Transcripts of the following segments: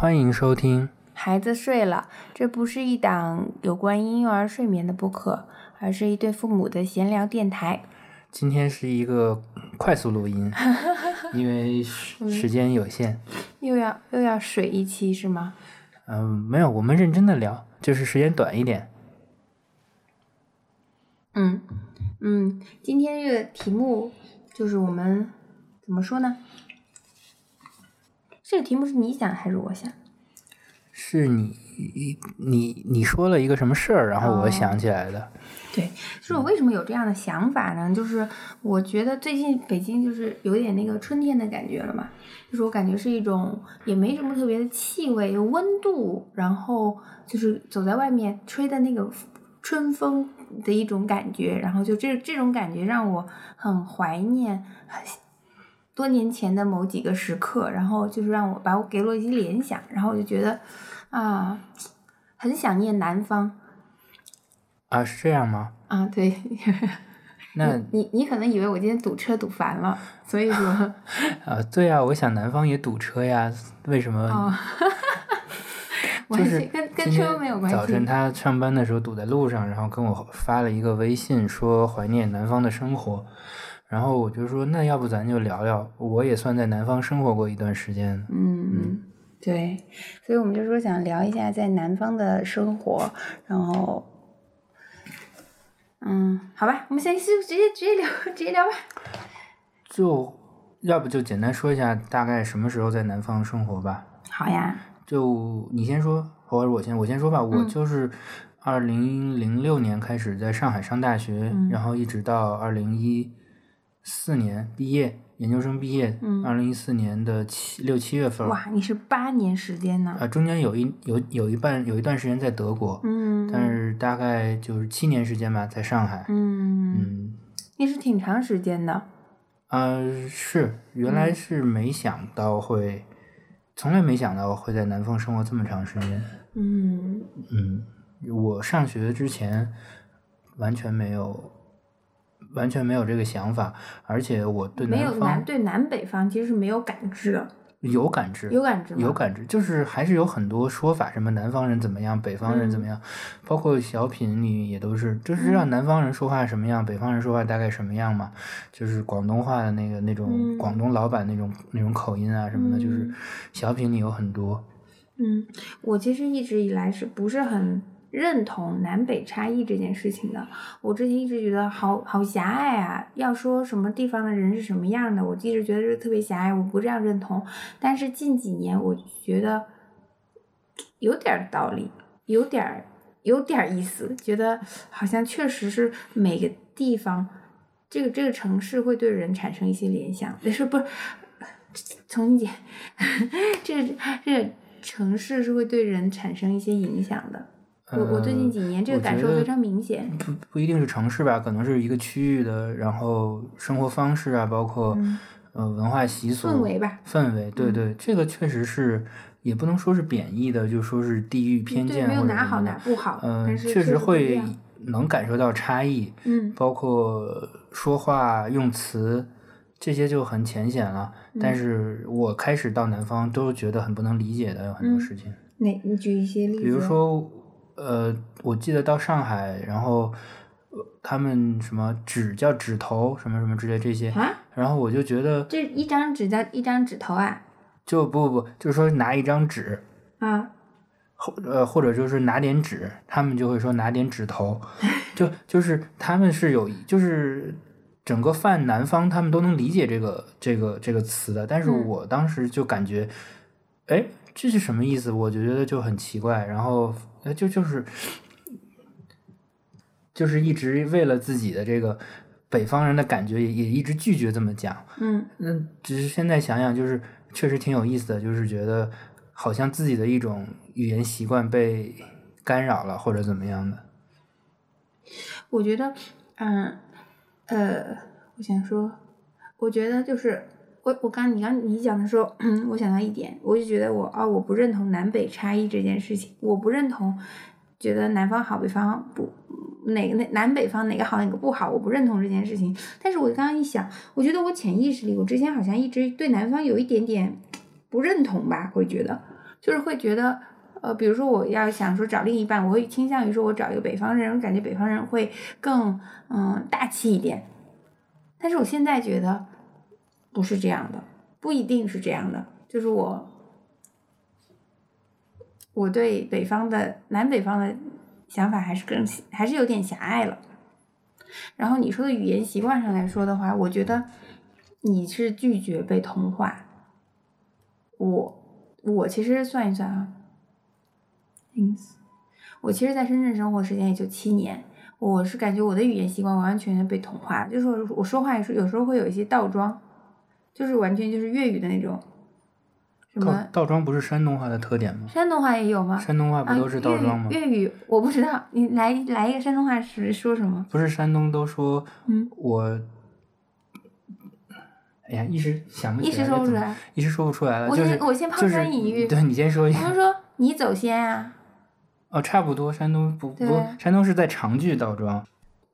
欢迎收听。孩子睡了，这不是一档有关婴幼儿睡眠的播客，而是一对父母的闲聊电台。今天是一个快速录音，因为时时间有限。又要又要水一期是吗？嗯、没有，我们认真的聊，就是时间短一点。嗯嗯，今天这个题目就是我们怎么说呢？这个题目是你想还是我想？是你你你说了一个什么事儿，然后我哦想起来的。对，就是我为什么有这样的想法呢？就是我觉得最近北京就是有点那个春天的感觉了嘛，就是我感觉是一种也没什么特别的气味，有温度，然后就是走在外面吹的那个春风的一种感觉，然后就这这种感觉让我很怀念很多年前的某几个时刻，然后就是让我把我给了我一些联想，然后我就觉得啊，很想念南方啊，是这样吗？啊，对。那你你可能以为我今天堵车堵烦了，所以说 啊，对啊、我想南方也堵车呀，为什么？哦，完就是跟跟车没有关系早晨。他上班的时候堵在路上，然后跟我发了一个微信，说怀念南方的生活。然后我就说，那要不咱就聊聊，我也算在南方生活过一段时间。嗯，对，所以我们就说想聊一下在南方的生活，然后，嗯，好吧，我们先就直接直接聊直接聊吧。就要不就简单说一下大概什么时候在南方生活吧。好呀，就你先说，或者我先我先说吧。我嗯就是二零零六年开始在上海上大学，嗯然后一直到二零一四年毕业，研究生毕业，嗯二零一四年的七六七月份，哇，你是八年时间呢？啊，中间有一有有一半有一段时间在德国，嗯，但是大概就是七年时间吧，在上海。嗯，嗯，也是挺长时间的。呃，是原来嗯是没想到会，从来没想到会在南方生活这么长时间。嗯嗯，我上学之前完全没有，完全没有这个想法，而且我对没有南方对南北方其实是没有感知的，有感知，有感知？有感知，就是还是有很多说法，什么南方人怎么样，北方人怎么嗯。样，包括小品里也都是，就是让南方人说话什么样，北方人说话大概什么样嘛，就是广东话的那个那种嗯。广东老板那种那种口音啊什么的，就是嗯。小品里有很多。嗯，我其实一直以来是不是很认同南北差异这件事情的？我之前一直觉得好好狭隘啊，要说什么地方的人是什么样的，我一直觉得是特别狭隘，我不这样认同。但是近几年我觉得有点道理，有点有点意思，觉得好像确实是每个地方。这个这个城市会对人产生一些联想，不 是不是，重新讲，这个这个城市是会对人产生一些影响的。我我最近呃几年这个感受非常明显。不不一定是城市吧，可能是一个区域的，然后生活方式啊，包括、嗯呃文化习俗、氛围吧。氛围，对嗯对，这个确实是，也不能说是贬义的，就说是地域偏对，见没有哪好或者什么的哪不好，嗯、确实会能感受到差异，嗯包括说话用词这些就很浅显了。但嗯是我开始到南方都觉得很不能理解的有很多嗯事情。哪你举一些例子？比如，说，呃，我记得到上海，然后、呃他们什么纸叫纸头，什么什么之类这些，啊，然后我就觉得，这一张纸叫一张纸头啊就不不不，就是说拿一张纸，啊，或呃或者就是拿点纸，他们就会说拿点纸头，就就是他们是有就是。整个泛南方，他们都能理解这个这个这个词的，但是嗯我当时就感觉，哎，这是什么意思？我就觉得就很奇怪，然后呃就就是就是一直为了自己的这个北方人的感觉，也也一直拒绝这么讲。嗯那，只是现在想想，就是确实挺有意思的，就是觉得好像自己的一种语言习惯被干扰了，或者怎么样的。我觉得，嗯，呃，我想说，我觉得就是我我刚你刚你讲的时候，我想到一点，我就觉得我啊、我不认同南北差异这件事情，我不认同，觉得南方好，北方不，哪个哪南北方哪个好哪个不好，我不认同这件事情。但是我刚刚一想，我觉得我潜意识里，我之前好像一直对南方有一点点不认同吧，会觉得。就是会觉得，呃，比如说我要想说找另一半，我会倾向于说我找一个北方人，我感觉北方人会更嗯大气一点。但是我现在觉得不是这样的，不一定是这样的，就是我我对北方的南北方的想法还是更还是有点狭隘了。然后你说的语言习惯上来说的话，我觉得你是拒绝被同化。我我其实算一算啊，我其实在深圳生活时间也就七年，我是感觉我的语言习惯完完全全被同化，就是我说话也是有时候会有一些倒装，就是完全就是粤语的那种。什么倒装不是山东话的特点吗？山东话也有吗？山东话不都是倒装吗？粤语我不知道，你来来一个山东话是说什么？不是山东都说，嗯，我，哎呀，一时想不起来，一时说不出来，一时说不出来了。我先我先抛砖引玉，对你先说一下。他们说你走先啊。哦，差不多，山东不不，山东是在长句倒装。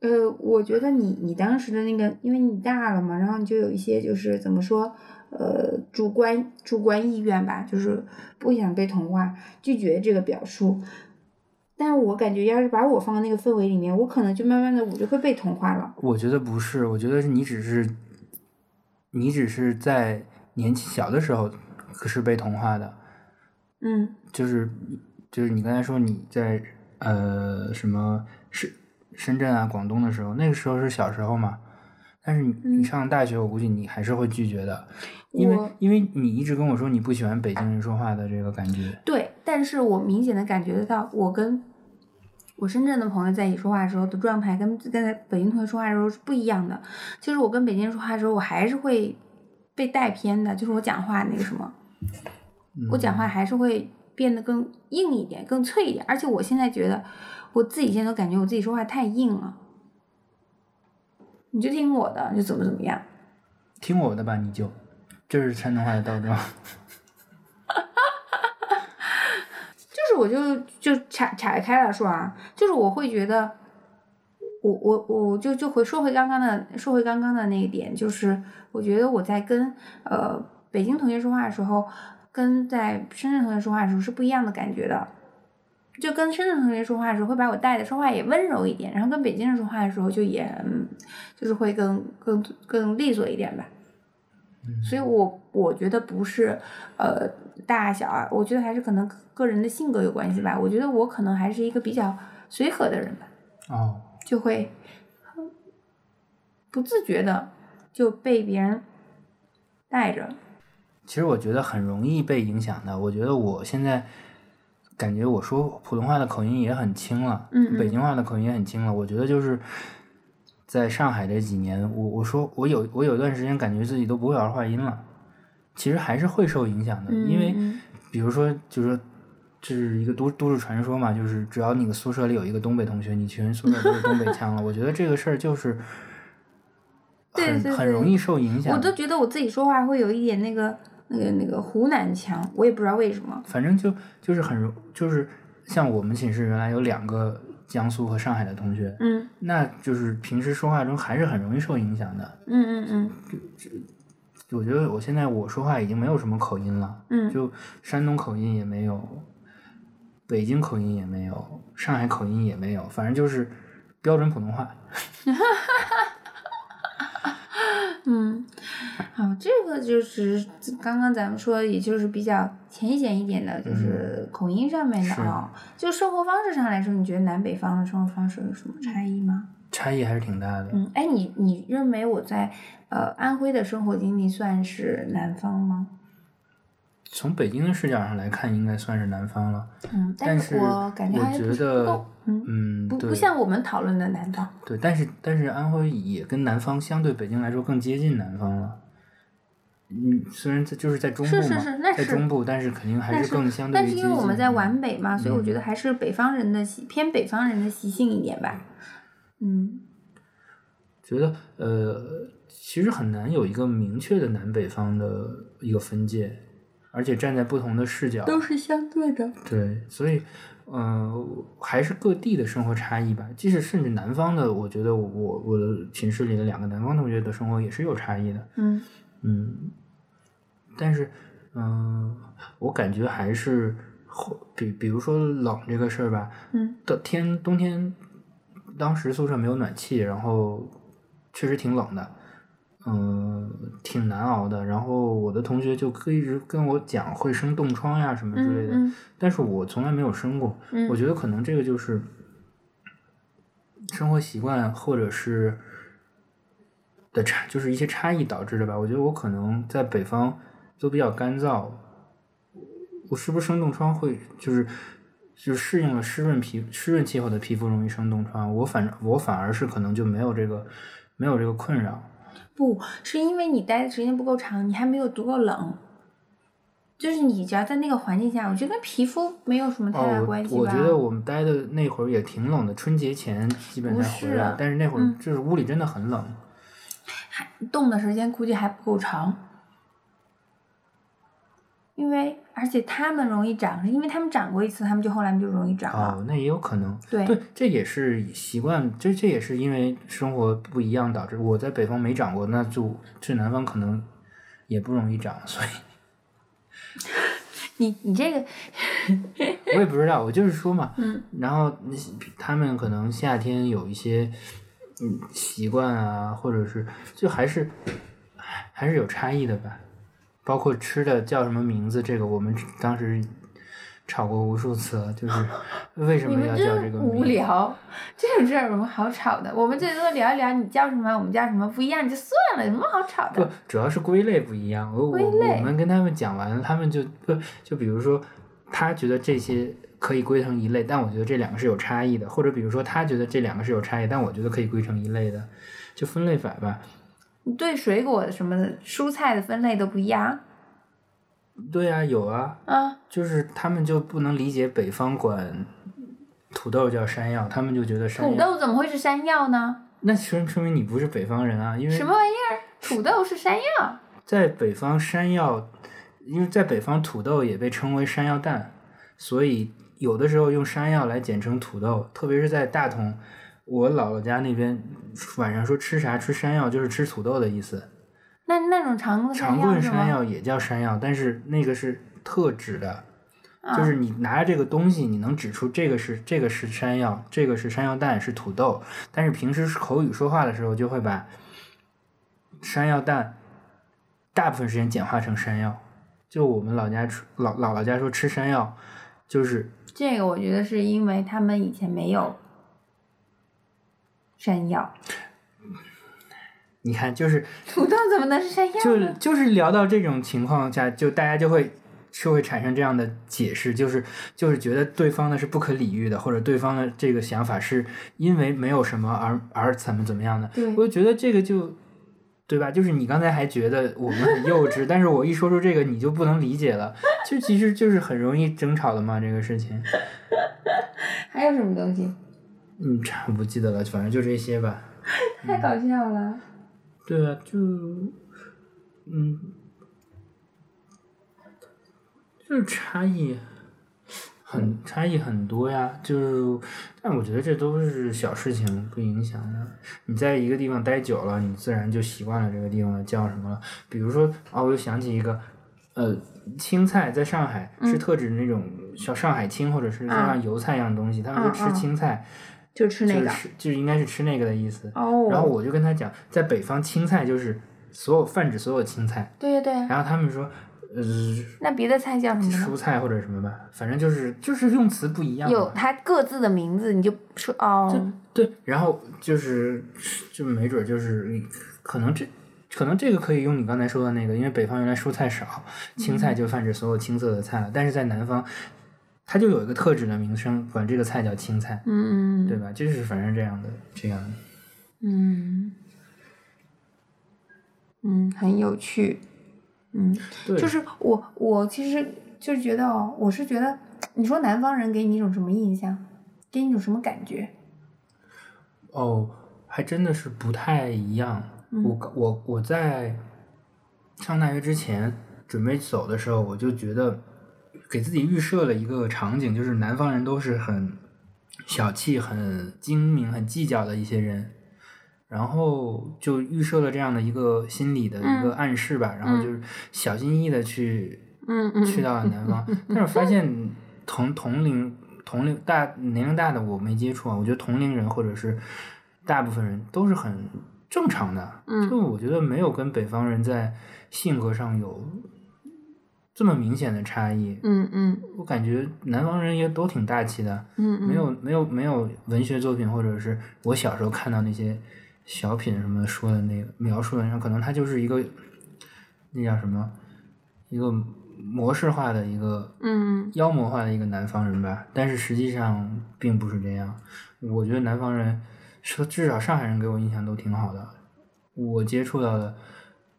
呃，我觉得你你当时的那个，因为你大了嘛，然后你就有一些就是怎么说，呃，主观主观意愿吧，就是不想被同化，拒绝这个表述。但我感觉，要是把我放到那个氛围里面，我可能就慢慢的我就会被同化了。我觉得不是，我觉得是你只是，你只是在年纪小的时候可是被同化的。嗯。就是就是你刚才说你在呃什么是。深圳啊，广东的时候，那个时候是小时候嘛，但是你你上大学，我估计你还是会拒绝的，因为因为你一直跟我说你不喜欢北京人说话的这个感觉。对，但是我明显的感觉得到，我跟我深圳的朋友在一起说话的时候的状态，跟跟北京同学说话的时候是不一样的。就是我跟北京人说话的时候，我还是会被带偏的，就是我讲话那个什么，我讲话还是会变得更硬一点，更脆一点，而且我现在觉得。我自己现在都感觉我自己说话太硬了，你就听我的，就怎么怎么样。听我的吧，你就，这是山东话的倒装。就是我就就岔岔开了说啊，就是我会觉得，我我我就就回说回刚刚的说回刚刚的那一点，就是我觉得我在跟呃北京同学说话的时候，跟在深圳同学说话的时候是不一样的感觉的。就跟深圳同学说话的时候，会把我带的说话也温柔一点，然后跟北京人说话的时候，就也嗯，就是会更更更利索一点吧。所以我我觉得不是呃大小啊，我觉得还是可能个人的性格有关系吧。我觉得我可能还是一个比较随和的人吧。哦。就会不自觉的就被别人带着。其实我觉得很容易被影响的。我觉得我现在。感觉我说普通话的口音也很轻了，北京话的口音也很轻了。我觉得就是在上海这几年，我我说我有我有一段时间感觉自己都不会儿化音了，其实还是会受影响的。因为比如说，就是说这是一个都都市传说嘛，就是只要你的宿舍里有一个东北同学，你全宿舍都是东北 腔了。我觉得这个事儿就是很很容易受影响。我都觉得我自己说话会有一点那个。那个那个湖南腔，我也不知道为什么。反正就就是很容，就是像我们寝室原来有两个江苏和上海的同学，嗯，那就是平时说话中还是很容易受影响的。嗯嗯嗯。就我觉得我现在我说话已经没有什么口音了，嗯，就山东口音也没有，北京口音也没有，上海口音也没有，反正就是标准普通话。嗯，好，这个就是刚刚咱们说，也就是比较浅显一点的，就是口音上面的啊。就生活方式上来说，你觉得南北方的生活方式有什么差异吗？差异还是挺大的。嗯，哎，你你认为我在呃安徽的生活经历算是南方吗？从北京的视角上来看，应该算是南方了。嗯，但是我感觉还不够。嗯，不不像我们讨论的南方。对，但是但是安徽也跟南方相对北京来说更接近南方了。嗯，虽然在就是在中部嘛，在中部，但是肯定还是更相对但是因为我们在皖北嘛，所以我觉得还是北方人的习偏北方人的习性一点吧。嗯。觉得呃，其实很难有一个明确的南北方的一个分界。而且站在不同的视角，都是相对的。对，所以，嗯，还是各地的生活差异吧。即使甚至南方的，我觉得我我的寝室里的两个南方同学的生活也是有差异的。嗯嗯，但是，嗯，我感觉还是后比比如说冷这个事儿吧，嗯的天冬天，当时宿舍没有暖气，然后确实挺冷的，嗯，挺难熬的。然后我的同学就可一直跟我讲会生冻疮呀什么之类的，嗯但是我从来没有生过。嗯我觉得可能这个就是生活习惯或者是的差，就是一些差异导致的吧。我觉得我可能在北方都比较干燥，我是不是生冻疮会就是就是适应了湿润皮湿润气候的皮肤容易生冻疮？我反我反而是可能就没有这个没有这个困扰。不是因为你待的时间不够长，你还没有足够冷。就是你只要在那个环境下，我觉得跟皮肤没有什么太大哦，关系吧。我我觉得我们待的那会儿也挺冷的，春节前基本不才回来，是但是那会儿嗯就是屋里真的很冷。还冻的时间估计还不够长，因为而且他们容易长，是因为他们长过一次，他们就后来就容易长了。哦，那也有可能。对对，这也是习惯，这这也是因为生活不一样导致。我在北方没长过，那就去南方可能也不容易长，所以 你你这个，我也不知道，我就是说嘛。嗯然后他们可能夏天有一些嗯习惯啊，或者是就还是还是有差异的吧。包括吃的叫什么名字，这个我们当时吵过无数次了，就是 为什么要叫这个名字？无聊，这种事儿有什么好吵的？我们最多聊一聊你叫什么，我们叫什么不一样就算了，有什么好吵的不的？，主要是归类不一样。我我我们跟他们讲完了，他们就不就比如说，他觉得这些可以归成一类，但我觉得这两个是有差异的，或者比如说他觉得这两个是有差异，但我觉得可以归成一类的，就分类法吧。你对水果什么的蔬菜的分类都不一样对啊，有啊，啊？就是他们就不能理解北方管土豆叫山药，他们就觉得山土，豆怎么会是山药呢？那说说明你不是北方人啊，因为什么玩意儿？土豆是山药？在北方山药，因为在北方土豆也被称为山药蛋，所以有的时候用山药来简称土豆，特别是在大同，我姥姥家那边晚上说吃啥吃山药，就是吃土豆的意思。那那种长棍？山药也叫山药，但是那个是特指的，啊就是你拿着这个东西，你能指出这个是这个是山药，这个是山药蛋，是土豆。但是平时口语说话的时候，就会把山药蛋大部分时间简化成山药。就我们老家吃老姥姥家说吃山药，就是这个我觉得是因为他们以前没有山药，你看，就是 土豆怎么能是山药就呢？就是聊到这种情况下，就大家就会就会产生这样的解释，就是就是觉得对方呢是不可理喻的，或者对方的这个想法是因为没有什么而而怎么怎么样的。对我就觉得这个就对吧？就是你刚才还觉得我们很幼稚，但是我一说出这个你就不能理解了，就其实就是很容易争吵的嘛，这个事情。还有什么东西？嗯，差不记得了，反正就这些吧。太搞笑了。对啊，就嗯，就是差异很差异很多呀。就是，但我觉得这都是小事情，不影响的。你在一个地方待久了，你自然就习惯了这个地方的叫什么了。比如说，哦，我又想起一个，呃，青菜在上海是嗯特指那种像上海青或者是像油菜一样的东西，他们说吃青菜，就吃那个。就是就是应该是吃那个的意思。哦。然后我就跟他讲，在北方青菜就是所有泛指所有青菜，对对对，然后他们说，呃，那别的菜叫什么呢？蔬菜或者什么吧，反正就是就是用词不一样。有它各自的名字，你就说哦。对，然后就是就没准就是可能这。可能这个可以用你刚才说的那个，因为北方原来蔬菜少，青菜就泛指所有青色的菜了。但是在南方，它就有一个特指的名称，管这个菜叫青菜，嗯对吧？就是反正这样的，这样的。嗯嗯，很有趣。嗯，对，就是我我其实就是觉得哦，我是觉得，你说南方人给你一种什么印象？给你一种什么感觉？哦，还真的是不太一样。嗯我我我在上大学之前准备走的时候，我就觉得给自己预设了一个场景，就是南方人都是很小气、很精明、很计较的一些人。然后就预设了这样的一个心理的一个嗯。暗示吧，然后就是小心翼翼的去嗯嗯，去到了南方，但是我发现同同龄同龄大年龄大的我没接触啊，我觉得同龄人或者是大部分人都是很正常的，嗯。就我觉得没有跟北方人在性格上有这么明显的差异。嗯嗯我感觉南方人也都挺大气的，嗯嗯，没有没有没有文学作品或者是我小时候看到那些小品什么说的那个描述的，可能他就是一个那叫什么一个模式化的一个嗯妖魔化的一个南方人吧，但是实际上并不是这样。我觉得南方人说至少上海人给我印象都挺好的，我接触到的。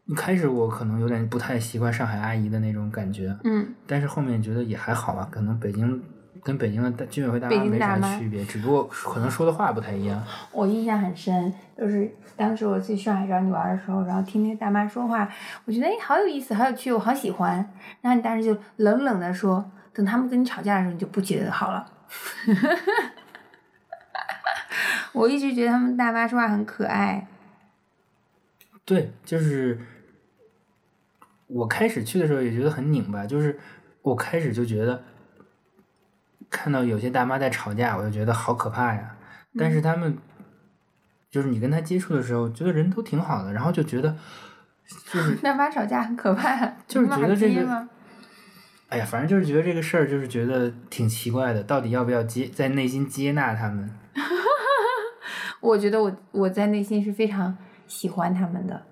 一开始我可能有点不太习惯上海阿姨的那种感觉，嗯但是后面觉得也还好吧，可能北京跟北京的居委会大妈没啥区别，只不过可能说的话不太一样。我印象很深，就是当时我去上海找你玩的时候，然后听那个大妈说话，我觉得哎好有意思，好有趣，我好喜欢。然后你当时就冷冷的说，等他们跟你吵架的时候，你就不觉得好了。我一直觉得他们大妈说话很可爱。对，就是我开始去的时候也觉得很拧巴，就是我开始就觉得看到有些大妈在吵架，我就觉得好可怕呀。但是他们就是你跟他接触的时候，觉得人都挺好的，然后就觉得就是大妈吵架很可怕，就是觉得这个？哎呀，反正就是觉得这个事儿就是觉得挺奇怪的，到底要不要接在内心接纳他们？我觉得我我在内心是非常喜欢他们的。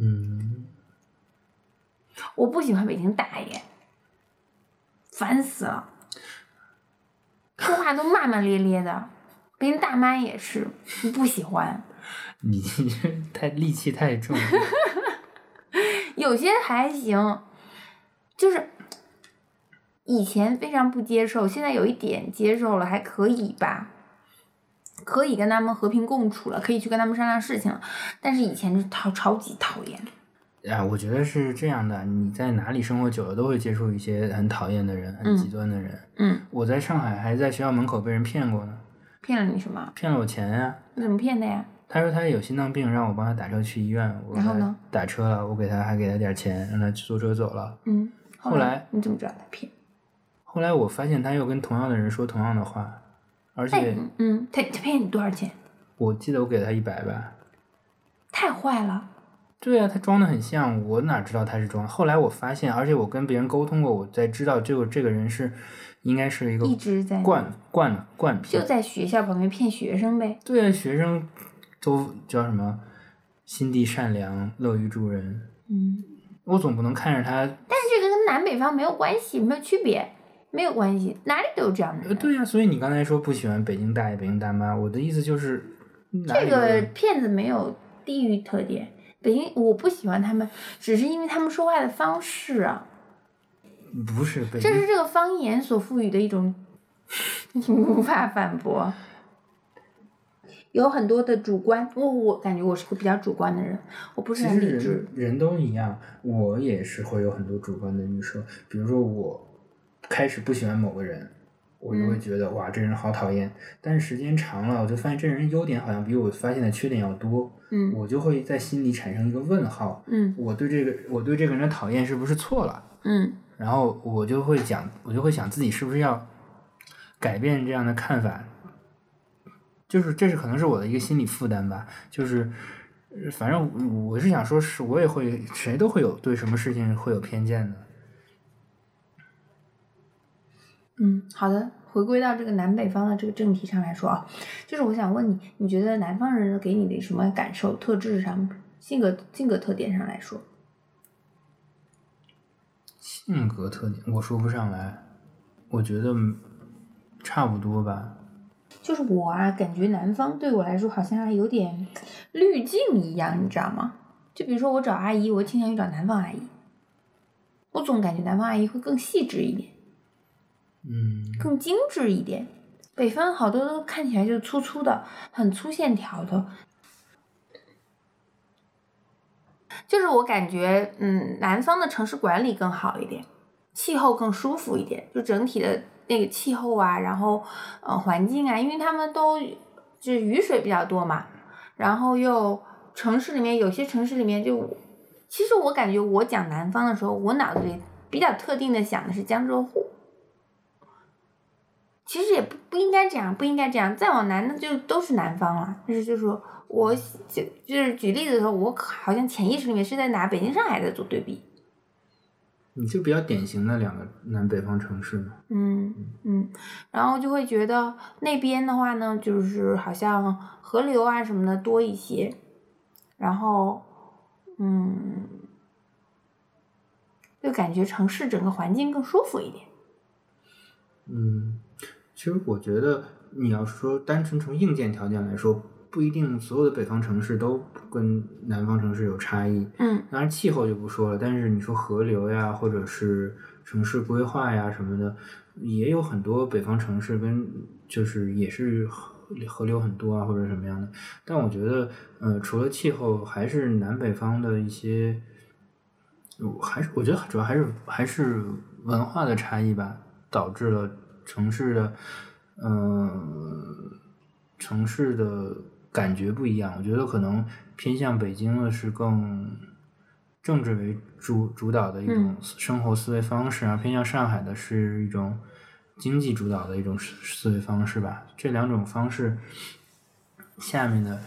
嗯，我不喜欢北京大爷，烦死了，说话都骂骂咧咧的。北京大妈也是，不喜欢。你这太戾气太重了。有些还行，就是以前非常不接受，现在有一点接受了，还可以吧。可以跟他们和平共处了，可以去跟他们商量事情了，但是以前就超超级讨厌。啊，我觉得是这样的，你在哪里生活久了，都会接触一些很讨厌的人、很嗯极端的人。嗯，我在上海还在学校门口被人骗过呢，骗了你什么？骗了我钱呀、你怎么骗的呀？他说他有心脏病，让我帮他打车去医院。我呢打车了，我给他还给他点钱，让他坐车走了。嗯，后来你怎么知道他骗？后来我发现他又跟同样的人说同样的话，而哎且，嗯，他他骗你多少钱？我记得我给他一百吧。太坏了。对啊，他装的很像，我哪知道他是装？后来我发现，而且我跟别人沟通过，我才知道这个这个人是应该是一个一直在惯惯惯就。在学校旁边骗学生呗。对啊，学生都叫什么心地善良、乐于助人。嗯，我总不能看着他，但是这个跟南北方没有关系，没有区别，没有关系，哪里都有这样的呃，人。对呀、所以你刚才说不喜欢北京大爷、北京大妈，我的意思就是，这个骗子没有地域特点。北京我不喜欢他们，只是因为他们说话的方式啊，不是北京，这是这个方言所赋予的一种，你无法反驳。有很多的主观，我我感觉我是个比较主观的人，我不是很理智人。人都一样，我也是会有很多主观的预设，比如说我开始不喜欢某个人，我就会嗯。觉得、哇这人好讨厌，但是时间长了，我就发现这人优点好像比我发现的缺点要多，嗯。我就会在心里产生一个问号，嗯。我对这个我对这个人的讨厌是不是错了？嗯。然后我就会讲，我就会想自己是不是要改变这样的看法，就是这是可能是我的一个心理负担吧，就是呃反正我我是想说，是我也会，谁都会有对什么事情会有偏见的。嗯，好的，回归到这个南北方的这个正题上来说啊，就是我想问你，你觉得南方人给你的什么感受、特质上、性格性格特点上来说？性格特点我说不上来，我觉得差不多吧。就是我啊，感觉南方对我来说好像还有点滤镜一样，你知道吗？就比如说我找阿姨，我倾向于找南方阿姨，我总感觉南方阿姨会更细致一点，嗯，更精致一点。北方好多都看起来就粗粗的，很粗线条的。就是我感觉，嗯，南方的城市管理更好一点，气候更舒服一点，就整体的那个气候啊，然后呃环境啊，因为他们都就是雨水比较多嘛，然后又城市里面有些城市里面就，其实我感觉我讲南方的时候，我脑子里比较特定的想的是江浙沪。其实也不不应该这样，不应该这样。再往南，那就都是南方了。就是就是说我就就是举例子的时候，我好像潜意识里面是在拿北京、上海在做对比。你就比较典型的两个南北方城市嘛。嗯嗯，然后就会觉得那边的话呢，就是好像河流啊什么的多一些，然后嗯，就感觉城市整个环境更舒服一点。嗯，其实我觉得你要说单纯从硬件条件来说，不一定所有的北方城市都跟南方城市有差异。嗯当然气候就不说了，但是你说河流呀，或者是城市规划呀什么的，也有很多北方城市跟就是也是河河流很多啊，或者什么样的。但我觉得，呃，除了气候，还是南北方的一些，我还是我觉得主要还是还是文化的差异吧，导致了城市的，嗯、城市的感觉不一样。我觉得可能偏向北京的是更政治为主主导的一种嗯生活思维方式啊，偏向上海的是一种经济主导的一种思思维方式吧。这两种方式下面的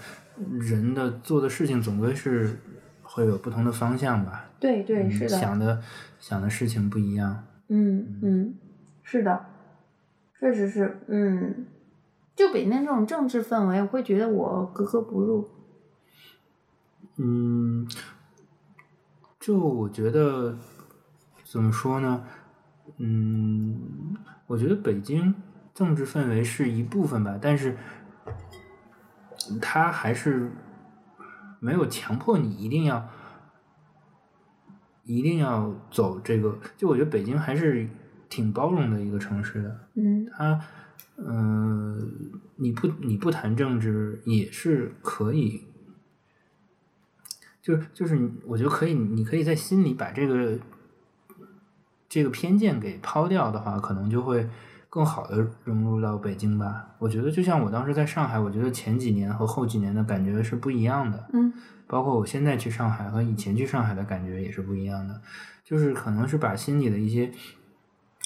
人的做的事情总归是会有不同的方向吧。对对嗯是的，想的想的事情不一样。嗯嗯，是的，确实是，嗯，就北京这种政治氛围，我会觉得我格格不入。嗯，就我觉得怎么说呢？嗯，我觉得北京政治氛围是一部分吧，但是它还是没有强迫你一定要一定要走这个。就我觉得北京还是挺包容的一个城市的。嗯他，嗯、你不你不谈政治也是可以，就是就是，我觉得可以，你可以在心里把这个这个偏见给抛掉的话，可能就会更好的融入到北京吧。我觉得就像我当时在上海，我觉得前几年和后几年的感觉是不一样的。嗯包括我现在去上海和以前去上海的感觉也是不一样的，就是可能是把心里的一些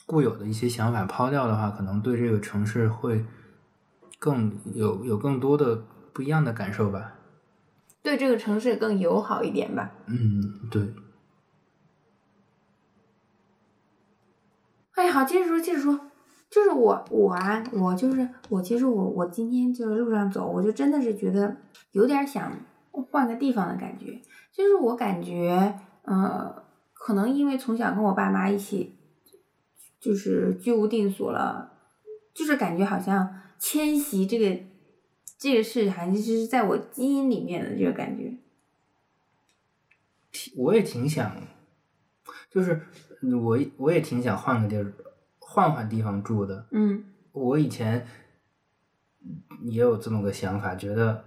固有的一些想法抛掉的话，可能对这个城市会更有有更多的不一样的感受吧。对这个城市更友好一点吧。嗯，对，哎，好，接着说，接着说，就是我我啊，我就是我，其实我我今天就是路上走，我就真的是觉得有点想换个地方的感觉。就是我感觉，呃，可能因为从小跟我爸妈一起，就是居无定所了，就是感觉好像迁徙这个这个事还是在我基因里面的这个感觉。我也挺想，就是我我也挺想换个地儿，换换地方住的。嗯我以前也有这么个想法，觉得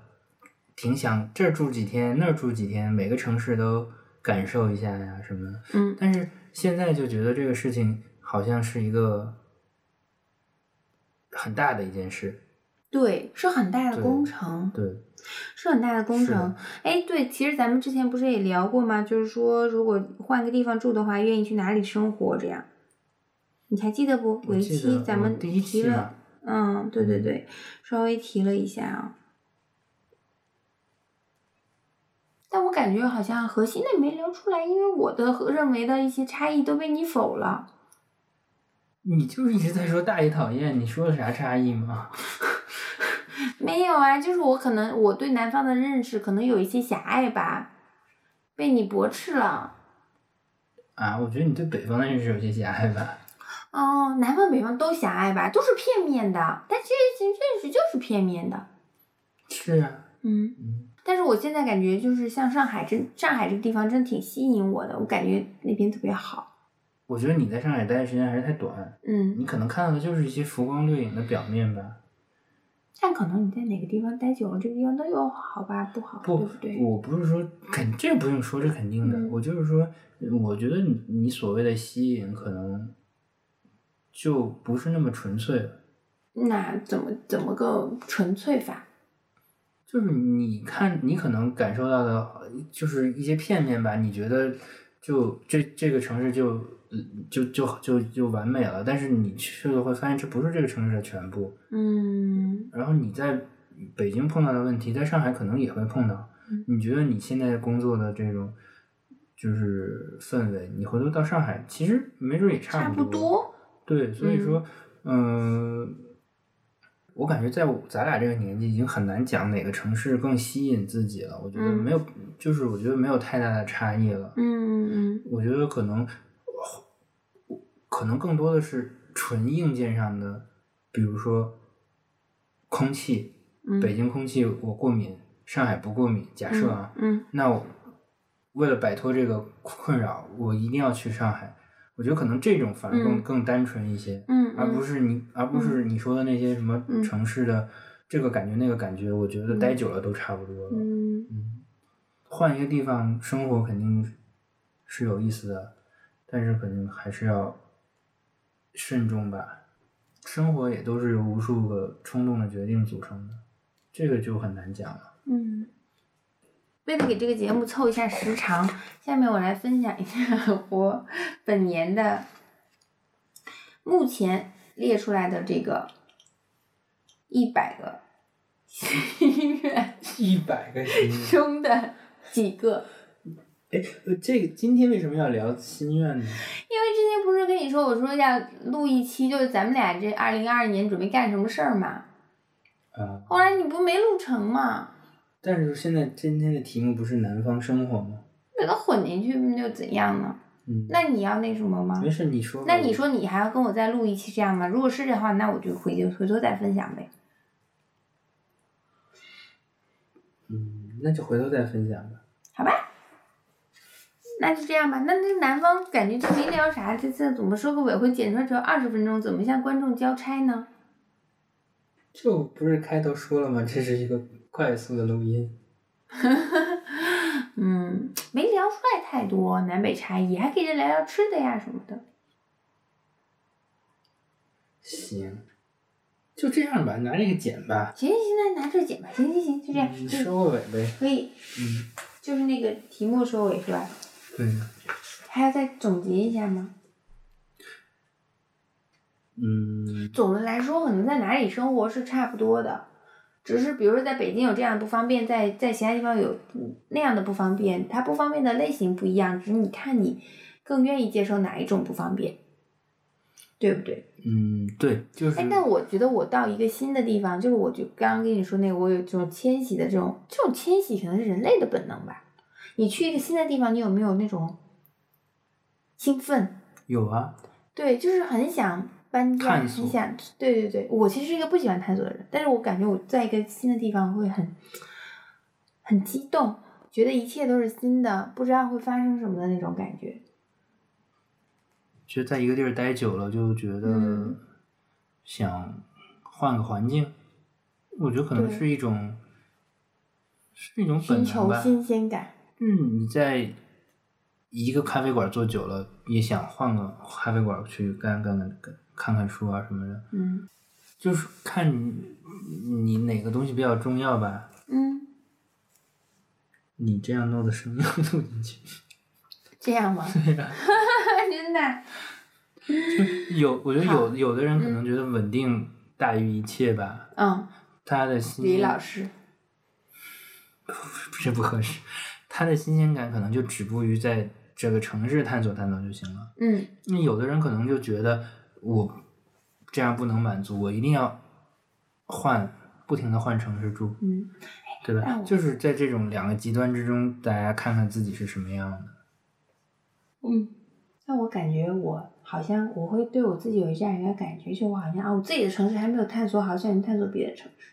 挺想这儿住几天，那儿住几天，每个城市都感受一下呀什么的。嗯但是现在就觉得这个事情好像是一个很大的一件事，对，是很大的工程。对，是很大的工程。哎，对，其实咱们之前不是也聊过吗？就是说，如果换个地方住的话，愿意去哪里生活？这样，你还记得不？有一我记得期咱们提了，嗯，对对嗯对，稍微提了一下啊。但我感觉好像核心的没聊出来，因为我的和认为的一些差异都被你否了。你就是一直在说大爷讨厌，你说了啥差异吗？没有啊，就是我可能我对南方的认识可能有一些狭隘吧，被你驳斥了。啊，我觉得你对北方的认识有些狭隘吧。哦，南方北方都狭隘吧，都是片面的，但这些认识就是片面的。是啊，嗯，嗯，但是我现在感觉就是像上海这上海这个地方真挺吸引我的，我感觉那边特别好。我觉得你在上海待的时间还是太短，嗯，你可能看到的就是一些浮光掠影的表面吧。但可能你在哪个地方待久了，这个地方都有好吧不好，不，对不对？我不是说肯，这个不用说，这肯定的。嗯我就是说，我觉得你你所谓的吸引，可能就不是那么纯粹了。那怎么怎么个纯粹法？就是你看，你可能感受到的，就是一些片面吧。你觉得就这这个城市就就就就就完美了。但是你去了会发现这不是这个城市的全部。嗯然后你在北京碰到的问题，在上海可能也会碰到嗯。你觉得你现在工作的这种就是氛围，你回头到上海，其实没准也差不不多。对，所以说，嗯、我感觉在我咱俩这个年纪，已经很难讲哪个城市更吸引自己了。我觉得嗯没有，就是我觉得没有太大的差异了。嗯嗯我觉得可能，可能更多的是纯硬件上的，比如说空气，嗯，北京空气我过敏，上海不过敏。假设啊，嗯那我为了摆脱这个困扰，我一定要去上海。我觉得可能这种反而更、嗯更单纯一些，嗯，而不是你，而不是你说的那些什么嗯城市的、这个感觉那个感觉，我觉得待久了都差不多了。嗯嗯，换一个地方生活肯定是有意思的，但是肯定还是要慎重吧。生活也都是由无数个冲动的决定组成的，这个就很难讲了。嗯。为了给这个节目凑一下时长，下面我来分享一下 我本年的目前列出来的这个一百个心愿一百个心愿，中的几个。哎，呃这个今天为什么要聊心愿呢？因为之前不是跟你说，我说要录一期，就是咱们俩这二零二二年准备干什么事儿嘛？啊，后来你不没录成嘛？但是现在今天的题目不是南方生活吗？给它混进去那又怎样呢？嗯，那你要那什么吗没？事，你说。那你说你还要跟我再录一期这样吗？如果是的话，那我就回回头再分享呗。嗯，那就回头再分享吧。好吧？那就这样吧。那那南方感觉就没聊啥，这次怎么收个尾会剪出来只有二十分钟，怎么向观众交差呢？就不是开头说了吗？这是一个快速的录音。嗯，没聊出来太多南北差异，还可以再聊聊吃的呀什么的。行，就这样吧，拿这个剪吧。行行行，那拿这剪吧。行行行，就这样，你就收个尾呗。可以，嗯，就是那个题目收尾是吧？对。还要再总结一下吗？嗯，总的来说，可能在哪里生活是差不多的，只是比如说在北京有这样的不方便，在在其他地方有那样的不方便，它不方便的类型不一样，只是你看你更愿意接受哪一种不方便，对不对？嗯，对，就是。哎，但我觉得我到一个新的地方，就是我就刚刚跟你说那个，我有这种迁徙的这种这种迁徙，可能是人类的本能吧。你去一个新的地方，你有没有那种兴奋？有啊，对，就是很想搬家，很想，对对对，我其实是一个不喜欢探索的人，但是我感觉我在一个新的地方会很很激动，觉得一切都是新的，不知道会发生什么的那种感觉。就在一个地儿待久了，就觉得嗯想换个环境。我觉得可能是一种，是一种本寻能吧。求新鲜感，嗯，你在一个咖啡馆坐久了，也想换个咖啡馆去干干干干看看书啊什么的，嗯。就是看你你哪个东西比较重要吧。嗯，你这样弄的声音录进去，这样吗？对呀、真的？就有我觉得有有的人可能觉得稳定大于一切吧，嗯，他的心李老师，不是不合适，他的新鲜感可能就止步于在这个城市探索探索就行了。嗯那有的人可能就觉得我这样不能满足，我一定要换，不停的换城市住，嗯对吧就是在这种两个极端之中，大家看看自己是什么样的。嗯。那我感觉我好像我会对我自己有这样一个感觉，就我好像啊，我自己的城市还没有探索好，想去探索别的城市。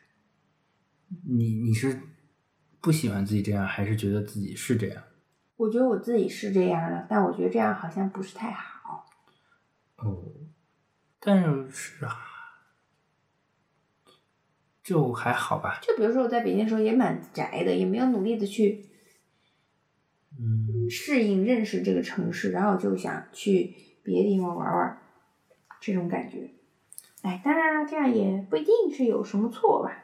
你你是不喜欢自己这样，还是觉得自己是这样？我觉得我自己是这样的，但我觉得这样好像不是太好。哦，但是是啊，就还好吧。就比如说我在北京的时候也蛮宅的，也没有努力的去嗯，适应认识这个城市，然后就想去别的地方玩玩，这种感觉。哎，当然了，这样也不一定是有什么错吧。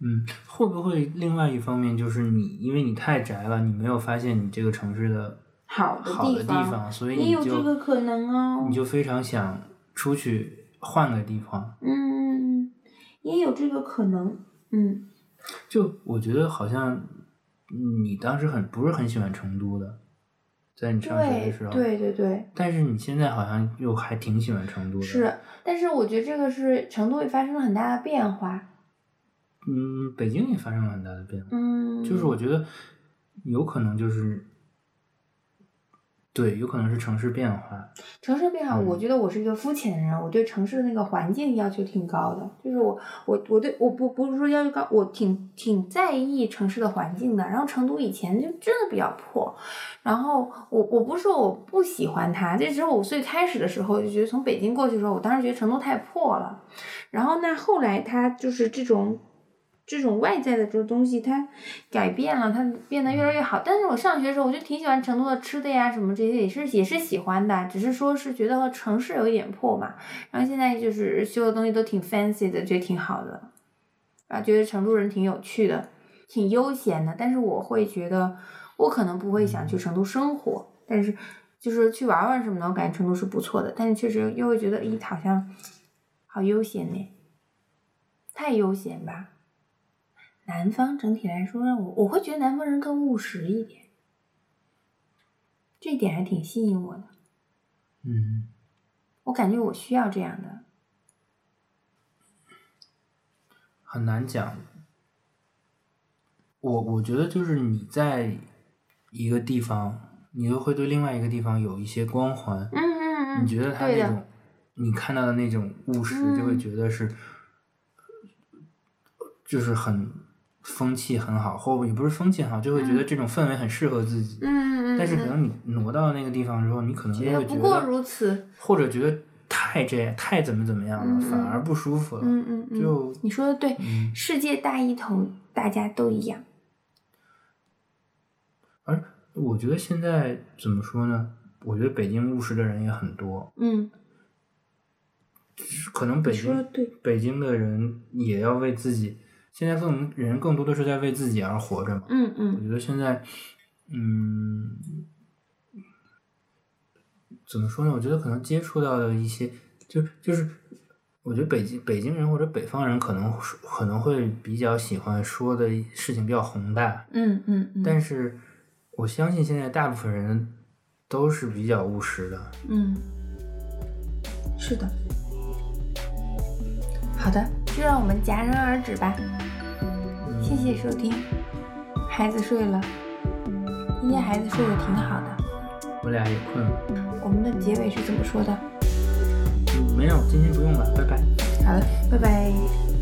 嗯，会不会另外一方面就是你，因为你太宅了，你没有发现你这个城市的好的好的地方，所以也有这个可能哦你。就非常想出去换个地方。嗯，也有这个可能。嗯，就我觉得好像你当时很不是很喜欢成都的，在你上学的时候，对对对，但是你现在好像又还挺喜欢成都的。是。但是我觉得这个是成都也发生了很大的变化。嗯，北京也发生了很大的变化。嗯，就是我觉得有可能就是，对，有可能是城市变化。城市变化，嗯我觉得我是一个肤浅的人，我对城市的那个环境要求挺高的。就是我我我对我不不是说要求高，我挺挺在意城市的环境的。然后成都以前就真的比较破，然后我我不是说我不喜欢它，这只是我最开始的时候就觉得从北京过去的时候，我当时觉得成都太破了。然后那后来它就是这种。这种外在的这个东西，它改变了，它变得越来越好。但是我上学的时候，我就挺喜欢成都的吃的呀，什么这些也是也是喜欢的，只是说是觉得城市有一点破嘛。然后现在就是修的东西都挺 fancy 的，觉得挺好的，啊，觉得成都人挺有趣的，挺悠闲的。但是我会觉得，我可能不会想去成都生活，但是就是去玩玩什么的，我感觉成都是不错的。但是确实又会觉得，咦，好像好悠闲呢，太悠闲吧。南方整体来说，让我我会觉得南方人更务实一点，这一点还挺吸引我的。嗯，我感觉我需要这样的。很难讲。我我觉得就是你在一个地方，你就会对另外一个地方有一些光环。嗯嗯嗯，你觉得他那种，你看到的那种务实，就会嗯觉得是，就是很风气很好，或也不是风气很好，就会觉得这种氛围很适合自己。嗯嗯嗯，但是可嗯能你挪到那个地方之后，你可能就觉得会觉得，如此。或者觉得太这样，太怎么怎么样了，嗯反而不舒服了。嗯嗯嗯，就你说的对，嗯世界大一统，大家都一样。而我觉得现在怎么说呢？我觉得北京务实的人也很多，嗯，可能北京。北京的人也要为自己，现在更人更多的是在为自己而活着嘛。嗯嗯我觉得现在，嗯，怎么说呢？我觉得可能接触到的一些，就就是，我觉得北京北京人或者北方人可能可能会比较喜欢说的事情比较宏大，嗯嗯嗯，但是我相信现在大部分人都是比较务实的。嗯，是的。好的，就让我们戛然而止吧。谢谢收听。孩子睡了，今天孩子睡得挺好的。我俩也困了，我们的结尾是怎么说的？嗯没有，今天不用了，拜拜。好了，拜拜。